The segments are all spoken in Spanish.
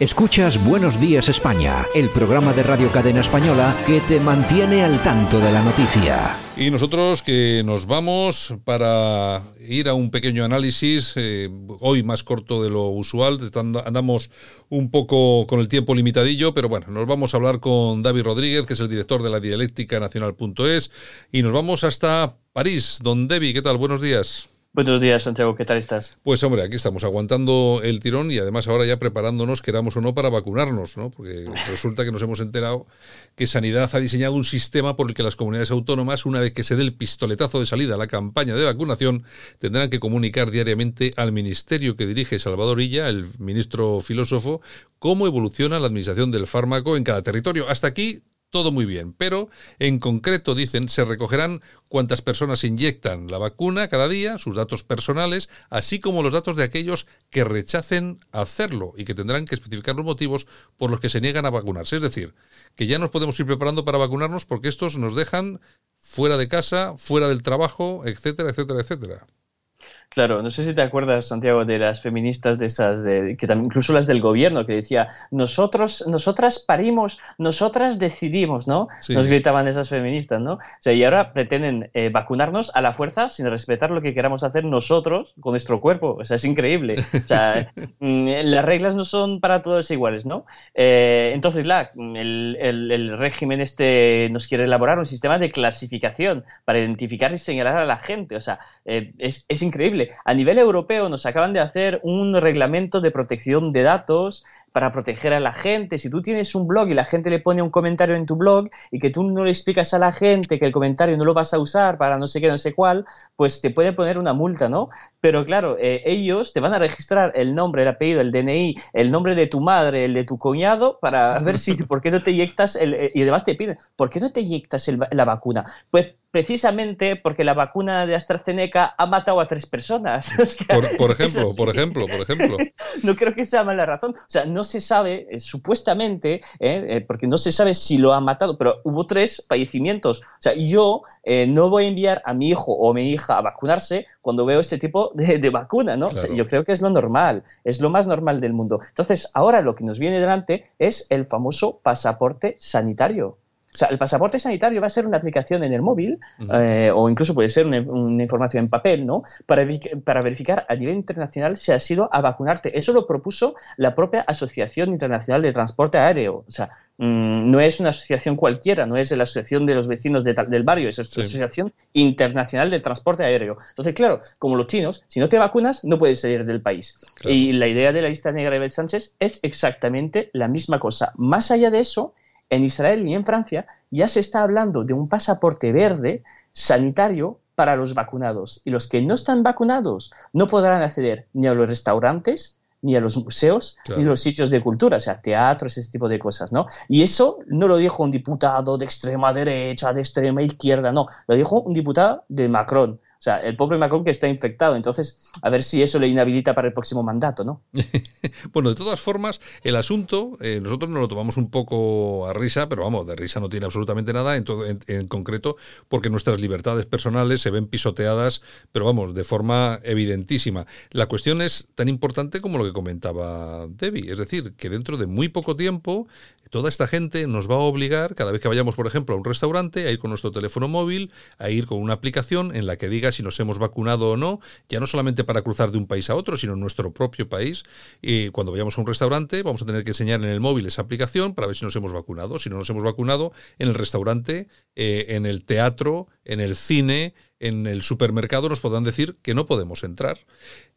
Escuchas Buenos Días España, el programa de Radio Cadena Española que te mantiene al tanto de la noticia. Y nosotros que nos vamos para ir a un pequeño análisis, eh, hoy más corto de lo usual, andamos un poco con el tiempo limitadillo, pero bueno, nos vamos a hablar con David Rodríguez, que es el director de la dialéctica nacional.es, y nos vamos hasta París. Don David, ¿qué tal? Buenos días. Buenos días, Santiago, ¿qué tal estás? Pues hombre, aquí estamos aguantando el tirón y además ahora ya preparándonos, queramos o no, para vacunarnos, ¿no? Porque resulta que nos hemos enterado que Sanidad ha diseñado un sistema por el que las comunidades autónomas, una vez que se dé el pistoletazo de salida a la campaña de vacunación, tendrán que comunicar diariamente al ministerio que dirige Salvador Illa, el ministro filósofo, cómo evoluciona la administración del fármaco en cada territorio. Hasta aquí todo muy bien, pero en concreto dicen se recogerán cuántas personas inyectan la vacuna cada día, sus datos personales, así como los datos de aquellos que rechacen hacerlo y que tendrán que especificar los motivos por los que se niegan a vacunarse. Es decir, que ya nos podemos ir preparando para vacunarnos porque estos nos dejan fuera de casa, fuera del trabajo, etcétera, etcétera, etcétera. Claro, no sé si te acuerdas, Santiago, de las feministas de esas, de, que también, incluso las del gobierno, que decía, nosotros, nosotras parimos, nosotras decidimos, ¿no? Nos gritaban esas feministas, ¿no? O sea, y ahora pretenden eh, vacunarnos a la fuerza sin respetar lo que queramos hacer nosotros con nuestro cuerpo. O sea, es increíble. O sea, mm, las reglas no son para todos iguales, ¿no? Eh, entonces, la, el, el, régimen este nos quiere elaborar un sistema de clasificación para identificar y señalar a la gente. O sea, eh, es, es increíble a nivel europeo nos acaban de hacer un reglamento de protección de datos para proteger a la gente. Si tú tienes un blog y la gente le pone un comentario en tu blog y que tú no le explicas a la gente que el comentario no lo vas a usar para no sé qué, no sé cuál, pues te puede poner una multa, ¿no? Pero claro, eh, ellos te van a registrar el nombre, el apellido, el DNI, el nombre de tu madre, el de tu cuñado, para ver si, ¿por qué no te inyectas? El, eh, y además te piden, ¿por qué no te inyectas la vacuna? Pues precisamente porque la vacuna de AstraZeneca ha matado a tres personas. por, ejemplo, por ejemplo, por ejemplo. no creo que sea mala razón. O sea, no se sabe, eh, supuestamente, eh, eh, porque no se sabe si lo ha matado, pero hubo tres fallecimientos. O sea, yo no voy a enviar a mi hijo o mi hija a vacunarse cuando veo este tipo de, vacuna, ¿no? yo creo que es lo normal, es lo más normal del mundo. Entonces, ahora lo que nos viene delante es el famoso pasaporte sanitario. O sea, el pasaporte sanitario va a ser una aplicación en el móvil eh, o incluso puede ser una, información en papel, ¿no? Para, para, verificar a nivel internacional si has ido a vacunarte. Eso lo propuso la propia Asociación Internacional de Transporte Aéreo. O sea, mm, no es una asociación cualquiera, no es la Asociación de los Vecinos del Barrio, es la Asociación Internacional de Transporte Aéreo. Entonces, claro, como los chinos, si no te vacunas, no puedes salir del país. Y la idea de la lista negra de Bel Sánchez es exactamente la misma cosa. Más allá de eso, en Israel y en Francia ya se está hablando de un pasaporte verde sanitario para los vacunados. Y los que no están vacunados no podrán acceder ni a los restaurantes, ni a los museos, ni a los sitios de cultura, o sea, teatros, ese tipo de cosas, ¿no? Y eso no lo dijo un diputado de extrema derecha, de extrema izquierda, no, lo dijo un diputado de Macron. O sea, el pobre Macron que está infectado. Entonces, a ver si eso le inhabilita para el próximo mandato, ¿no? bueno, de todas formas, el asunto, eh, nosotros nos lo tomamos un poco a risa, pero vamos, de risa no tiene absolutamente nada, en, todo, en, concreto, porque nuestras libertades personales se ven pisoteadas, pero vamos, de forma evidentísima. La cuestión es tan importante como lo que comentaba Debbie, es decir, que dentro de muy poco tiempo toda esta gente nos va a obligar, cada vez que vayamos, por ejemplo, a un restaurante, a ir con nuestro teléfono móvil, a ir con una aplicación en la que diga si nos hemos vacunado o no, ya no solamente para cruzar de un país a otro, sino en nuestro propio país. Y cuando vayamos a un restaurante, vamos a tener que enseñar en el móvil esa aplicación para ver si nos hemos vacunado. Si no nos hemos vacunado, en el restaurante, eh, en el teatro, en el cine, en el supermercado nos podrán decir que no podemos entrar.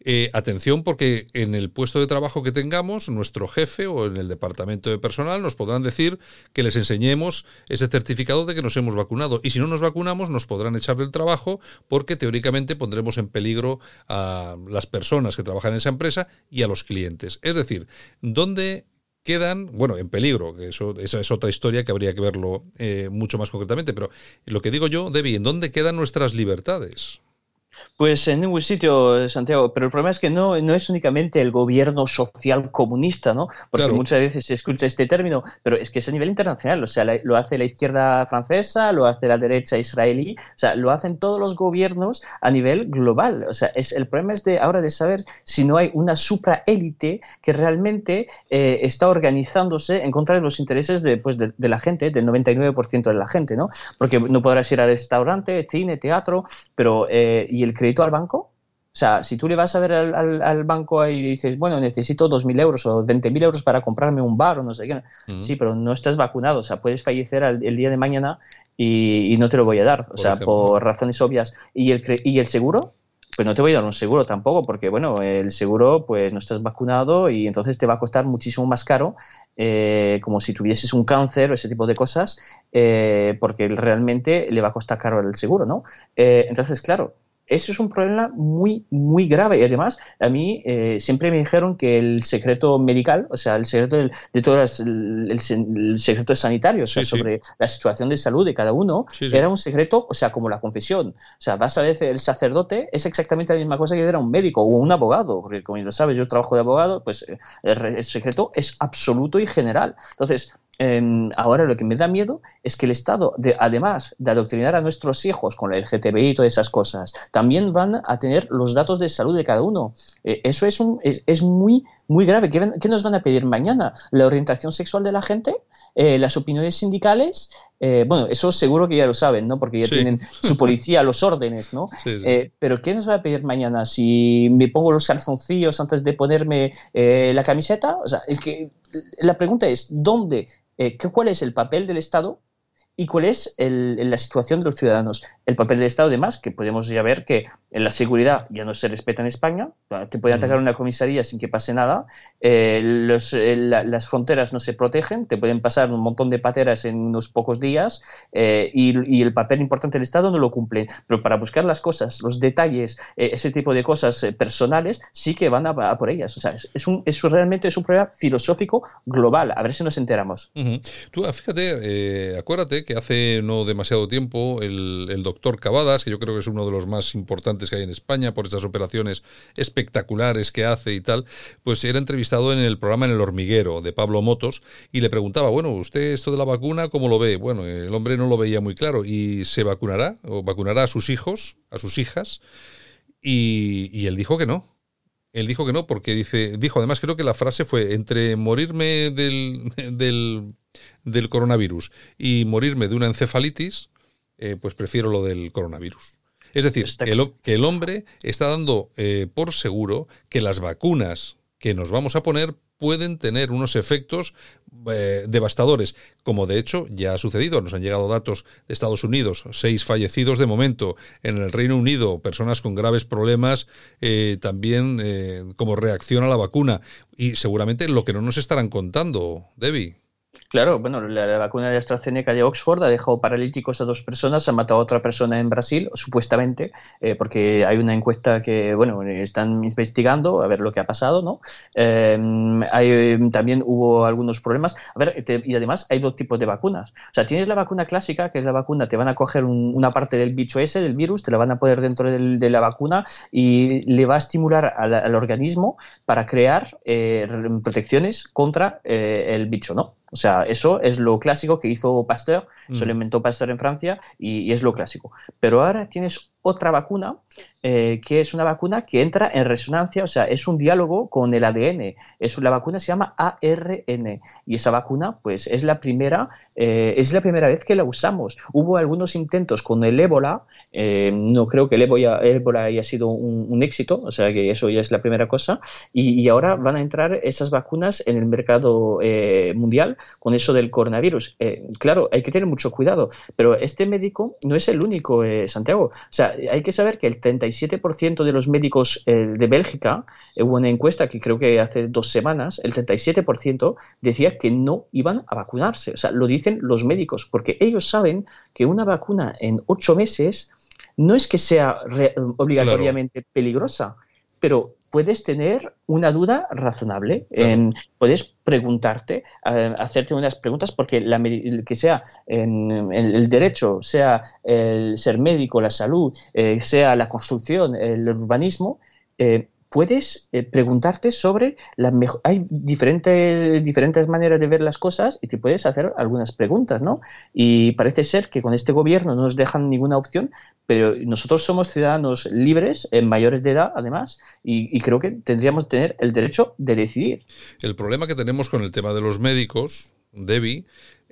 Eh, atención porque en el puesto de trabajo que tengamos, nuestro jefe o en el departamento de personal nos podrán decir que les enseñemos ese certificado de que nos hemos vacunado. Y si no nos vacunamos, nos podrán echar del trabajo porque teóricamente pondremos en peligro a las personas que trabajan en esa empresa y a los clientes. Es decir, ¿dónde quedan, bueno, en peligro, eso, esa es otra historia que habría que verlo eh, mucho más concretamente, pero lo que digo yo, Debbie, ¿en dónde quedan nuestras libertades? Pues en ningún sitio, Santiago, pero el problema es que no, no es únicamente el gobierno social comunista, ¿no? Porque muchas veces se escucha este término, pero es que es a nivel internacional, o sea, lo hace la izquierda francesa, lo hace la derecha israelí, o sea, lo hacen todos los gobiernos a nivel global, o sea, es, el problema es de ahora de saber si no hay una supraélite que realmente eh, está organizándose en contra de los intereses de, pues, de, de la gente, del 99% de la gente, ¿no? Porque no podrás ir al restaurante, cine, teatro, pero eh, ¿y el crédito al banco? O sea, si tú le vas a ver al, banco y dices, bueno, necesito 2.000 euros o 20.000 euros para comprarme un bar o no sé qué, sí, pero no estás vacunado, o sea, puedes fallecer el día de mañana y, no te lo voy a dar, o sea, por razones obvias. ¿Y el, ¿Y el seguro? Pues no te voy a dar un seguro tampoco, porque bueno, el seguro, pues no estás vacunado y entonces te va a costar muchísimo más caro, eh, como si tuvieses un cáncer o ese tipo de cosas, eh, porque realmente le va a costar caro el seguro, ¿no? Eh, entonces, claro, eso es un problema muy, muy grave. Y además, a mí eh, siempre me dijeron que el secreto medical, o sea, el secreto de, todas, el, secreto sanitario, o sea, sobre la situación de salud de cada uno, era un secreto, o sea, como la confesión. O sea, vas a ver, el sacerdote es exactamente la misma cosa que era un médico o un abogado, porque como lo sabes, yo trabajo de abogado, pues eh, el secreto es absoluto y general. Entonces, ahora lo que me da miedo es que el Estado, además de adoctrinar a nuestros hijos con el LGTBI y todas esas cosas, también van a tener los datos de salud de cada uno. Eh, eso es, un, es, muy, muy grave. ¿Qué, nos van a pedir mañana? ¿La orientación sexual de la gente? Eh, ¿Las opiniones sindicales? Eh, bueno, eso seguro que ya lo saben, ¿no? Porque ya tienen su policía, los órdenes, ¿no? pero ¿qué nos va a pedir mañana? Si me pongo los calzoncillos antes de ponerme la camiseta. O sea, es que la pregunta es, ¿dónde eh, ¿cuál es el papel del Estado y cuál es la situación de los ciudadanos. El papel del Estado, además, que podemos ya ver que en la seguridad ya no se respeta en España, te puede atacar una comisaría sin que pase nada, eh, eh, las fronteras no se protegen, te pueden pasar un montón de pateras en unos pocos días eh, y, el papel importante del Estado no lo cumple. Pero para buscar las cosas, los detalles, ese tipo de cosas personales, sí que van a, por ellas. O sea, es, un, es realmente es un problema filosófico global. A ver si nos enteramos. Tú, ah, fíjate, acuérdate que hace no demasiado tiempo el, doctor Cavadas, que yo creo que es uno de los más importantes que hay en España por estas operaciones espectaculares que hace y tal, pues era entrevistado en el programa En el hormiguero de Pablo Motos y le preguntaba, bueno, ¿usted esto de la vacuna cómo lo ve? Bueno, el hombre no lo veía muy claro y se vacunará o vacunará a sus hijos, a sus hijas y, él dijo que no. Él dijo que no, porque dice, dijo además creo que la frase fue entre morirme del, del del coronavirus y morirme de una encefalitis, eh, pues prefiero lo del coronavirus. Es decir, que el, que el hombre está dando eh, por seguro que las vacunas que nos vamos a poner pueden tener unos efectos eh, devastadores, como de hecho ya ha sucedido. Nos han llegado datos de Estados Unidos, seis fallecidos de momento. En el Reino Unido, personas con graves problemas también como reacción a la vacuna. Y seguramente lo que no nos estarán contando, Debbie. Claro, bueno, la, vacuna de AstraZeneca de Oxford ha dejado paralíticos a dos personas, ha matado a otra persona en Brasil, supuestamente, eh, porque hay una encuesta que, bueno, están investigando a ver lo que ha pasado, ¿no? Em, también hubo algunos problemas. A ver, y además hay dos tipos de vacunas. O sea, tienes la vacuna clásica, que es la vacuna, te van a coger una parte del bicho ese, del virus, te la van a poner dentro de la vacuna y le va a estimular al, organismo para crear eh, protecciones contra eh, el bicho, ¿no? O sea, eso es lo clásico que hizo Pasteur, se lo mm. inventó Pasteur en Francia y, es lo clásico. Pero ahora tienes otra vacuna, eh, que es una vacuna que entra en resonancia, o sea, es un diálogo con el ADN. Es, la vacuna se llama ARN y esa vacuna, pues, es la primera, eh, es la primera vez que la usamos. Hubo algunos intentos con el ébola, eh, no creo que el ébola, haya sido un, éxito, o sea, que eso ya es la primera cosa, y, y ahora van a entrar esas vacunas en el mercado mundial con eso del coronavirus. claro, hay que tener mucho cuidado, pero este médico no es el único, Santiago. O sea, hay que saber que el 37% de los médicos eh, de Bélgica, eh, hubo una encuesta que creo que hace dos semanas, el 37% decía que no iban a vacunarse. O sea, lo dicen los médicos, porque ellos saben que una vacuna en ocho meses no es que sea obligatoriamente peligrosa, pero puedes tener una duda razonable. puedes preguntarte, hacerte unas preguntas, porque la, que sea en, el derecho, sea el ser médico, la salud, eh, sea la construcción, el urbanismo, eh, puedes eh, preguntarte sobre la mejor... Hay diferentes, diferentes maneras de ver las cosas y te puedes hacer algunas preguntas, ¿no? Y parece ser que con este gobierno no nos dejan ninguna opción, pero nosotros somos ciudadanos libres, en mayores de edad, además, y, y creo que tendríamos que tener el derecho de decidir. El problema que tenemos con el tema de los médicos, Debbie,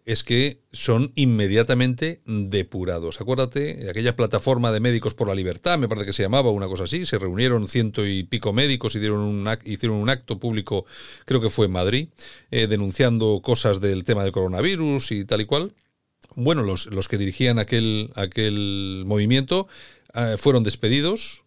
es que son inmediatamente depurados. Acuérdate de aquella plataforma de médicos por la libertad, me parece que se llamaba una cosa así, se reunieron ciento y pico médicos y un, hicieron un acto público, creo que fue en Madrid, eh, denunciando cosas del tema del coronavirus y tal y cual. Bueno, los, los que dirigían aquel, aquel movimiento eh, fueron despedidos,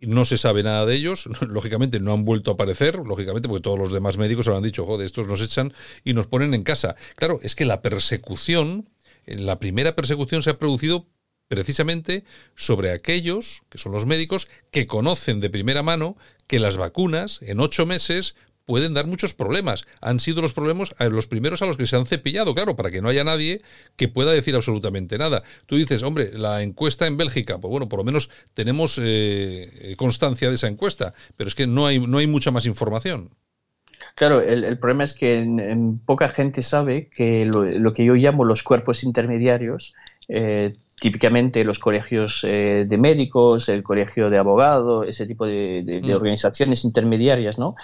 no se sabe nada de ellos, lógicamente no han vuelto a aparecer, lógicamente porque todos los demás médicos han dicho, joder, estos nos echan y nos ponen en casa. Claro, es que la persecución, la primera persecución se ha producido precisamente sobre aquellos, que son los médicos, que conocen de primera mano que las vacunas en ocho meses pueden dar muchos problemas. Han sido los problemas eh, los primeros a los que se han cepillado, claro, para que no haya nadie que pueda decir absolutamente nada. Tú dices, hombre, la encuesta en Bélgica, pues bueno, por lo menos tenemos eh, constancia de esa encuesta, pero es que no hay, no hay mucha más información. Claro, el, problema es que en, poca gente sabe que lo, que yo llamo los cuerpos intermediarios, eh, típicamente los colegios de médicos, el colegio de abogados, ese tipo de, mm. organizaciones intermediarias, ¿no?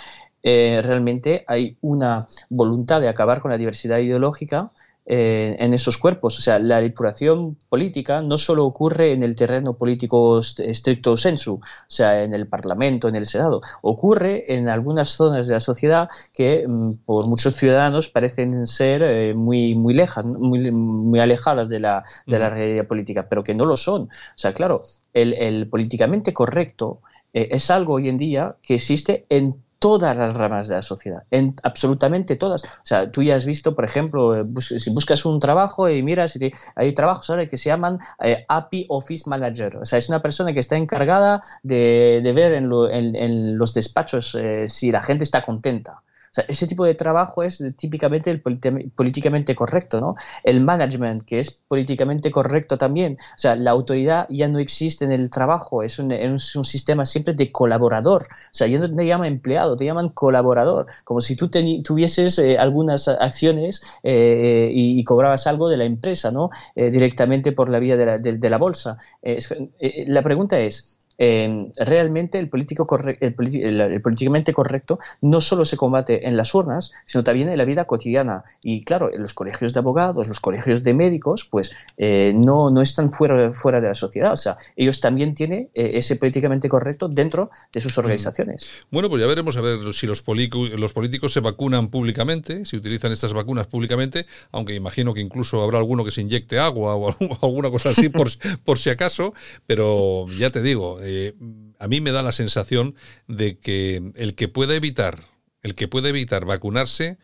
Eh, realmente hay una voluntad de acabar con la diversidad ideológica eh, en esos cuerpos. O sea, la depuración política no solo ocurre en el terreno político estricto sensu, o sea, en el Parlamento, en el Senado, ocurre en algunas zonas de la sociedad que mm, por muchos ciudadanos parecen ser eh, muy, muy, lejas, muy, muy alejadas de la, de la realidad política, pero que no lo son. O sea, claro, el, políticamente correcto es algo hoy en día que existe en todas las ramas de la sociedad, en absolutamente todas. O sea, tú ya has visto, por ejemplo, eh, si buscas un trabajo y miras, hay trabajos ahora que se llaman eh, API Office Manager. O sea, es una persona que está encargada de, ver en, los despachos eh, si la gente está contenta ese tipo de trabajo es típicamente el políticamente correcto, ¿no? El management, que es políticamente correcto también. O sea, la autoridad ya no existe en el trabajo, es un, es un sistema siempre de colaborador. O sea, ya no te llaman empleado, te llaman colaborador, como si tú tuvieses eh, algunas acciones eh, y, cobrabas algo de la empresa, ¿no? Eh, directamente por la vía de la, de la bolsa. la pregunta es, realmente el, político el, políticamente correcto no solo se combate en las urnas, sino también en la vida cotidiana. Y claro, los colegios de abogados, los colegios de médicos, pues eh, no, no están fuera, fuera de la sociedad. O sea, ellos también tienen eh, ese políticamente correcto dentro de sus organizaciones. Bueno, pues ya veremos a ver si los, los políticos se vacunan públicamente, si utilizan estas vacunas públicamente, aunque imagino que incluso habrá alguno que se inyecte agua o alguna cosa así por, por si acaso, pero ya te digo, eh, a mí me da la sensación de que el que pueda evitar, el que puede evitar vacunarse,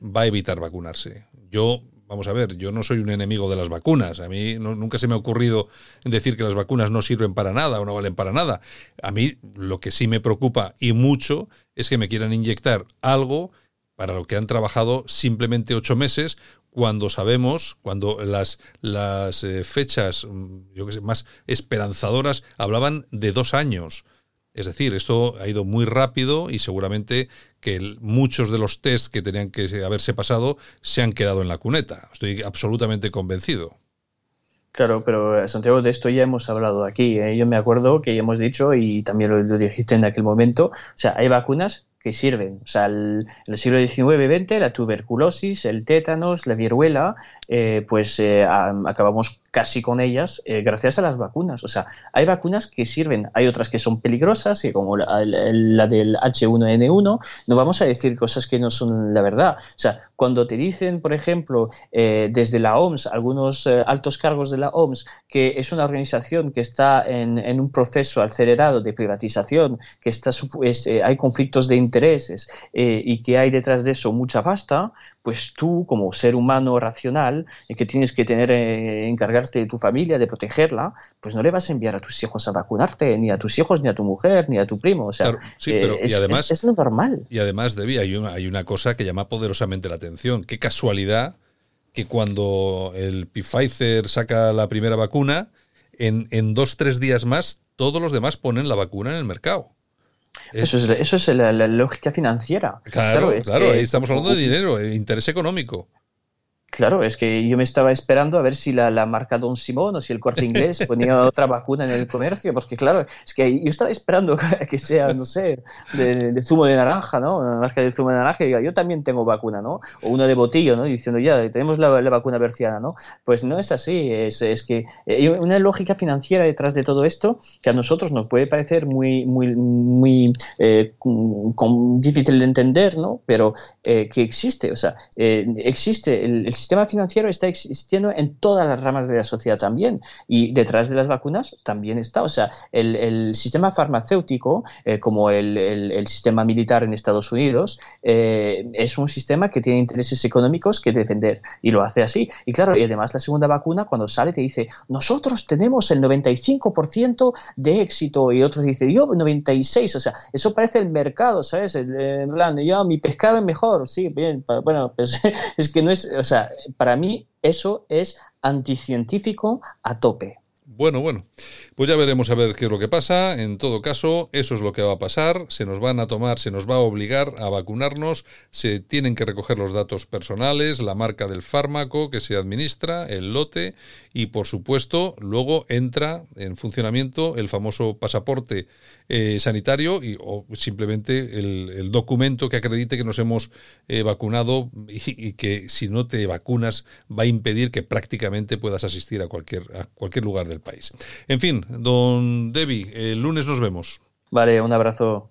va a evitar vacunarse. Yo, vamos a ver, yo no soy un enemigo de las vacunas. A mí nunca se me ha ocurrido decir que las vacunas no sirven para nada o no valen para nada. A mí lo que sí me preocupa y mucho es que me quieran inyectar algo para lo que han trabajado simplemente ocho meses, cuando sabemos, cuando las, las eh, fechas mm, yo que sé, más esperanzadoras hablaban de dos años. Es decir, esto ha ido muy rápido y seguramente que muchos de los test que tenían que haberse pasado se han quedado en la cuneta. Estoy absolutamente convencido. Claro, pero eh, Santiago, de esto ya hemos hablado aquí. ¿eh? Yo me acuerdo que ya hemos dicho, y también lo, dijiste en aquel momento, o sea, hay vacunas que sirven. O sea, el, en el siglo XIX-XX, la tuberculosis, el tétanos, la viruela, eh, pues eh, acabamos casi con ellas eh, gracias a las vacunas. O sea, hay vacunas que sirven, hay otras que son peligrosas, como la, del H1N1. No vamos a decir cosas que no son la verdad. O sea, cuando te dicen, por ejemplo, desde la OMS, algunos altos cargos de la OMS, que es una organización que está en, en un proceso acelerado de privatización, que está, hay conflictos de intereses y que hay detrás de eso mucha pasta, pues tú como ser humano racional que tienes que tener eh, encargarte de tu familia, de protegerla, pues no le vas a enviar a tus hijos a vacunarte, ni a tus hijos, ni a tu mujer, ni a tu primo. O sea, sí, pero, y además, es, lo normal. Y además, Debbie, hay una, hay una cosa que llama poderosamente la atención. Qué casualidad que cuando el Pfizer saca la primera vacuna, en, en dos, tres días más, todos los demás ponen la vacuna en el mercado. Eso es, eso es la, lógica financiera. Claro, claro, estamos hablando de dinero, interés económico. Claro, es que yo me estaba esperando a ver si la, la, marca Don Simón o si el corte inglés ponía otra vacuna en el comercio, porque claro, es que yo estaba esperando que sea, no sé, de, zumo de naranja, ¿no? Una marca de zumo de naranja y diga, yo también tengo vacuna, ¿no? O una de botillo, ¿no? Diciendo, ya, tenemos la, la vacuna berciana, ¿no? Pues no es así, es, es que hay una lógica financiera detrás de todo esto que a nosotros nos puede parecer muy, muy, muy eh, difícil de entender, ¿no? Pero eh, que existe, o sea, eh, existe el el sistema financiero está existiendo en todas las ramas de la sociedad también y detrás de las vacunas también está. O sea, el, sistema farmacéutico, eh, como el, sistema militar en Estados Unidos, eh, es un sistema que tiene intereses económicos que defender y lo hace así. Y claro, y además la segunda vacuna cuando sale te dice, nosotros tenemos el 95% de éxito y otros dicen, yo 96%, o sea, eso parece el mercado, ¿sabes? En plan, yo mi pescado es mejor, sí, bien, bueno, pues es que no es, o sea, para mí eso es anticientífico a tope. Bueno, bueno. Pues ya veremos a ver qué es lo que pasa. En todo caso, eso es lo que va a pasar. Se nos van a tomar, se nos va a obligar a vacunarnos. Se tienen que recoger los datos personales, la marca del fármaco que se administra, el lote y, por supuesto, luego entra en funcionamiento el famoso pasaporte eh, sanitario y, o simplemente el, documento que acredite que nos hemos eh, vacunado y, que si no te vacunas va a impedir que prácticamente puedas asistir a cualquier, a cualquier lugar del país. En fin, don Debbie, el lunes nos vemos. Vale, un abrazo.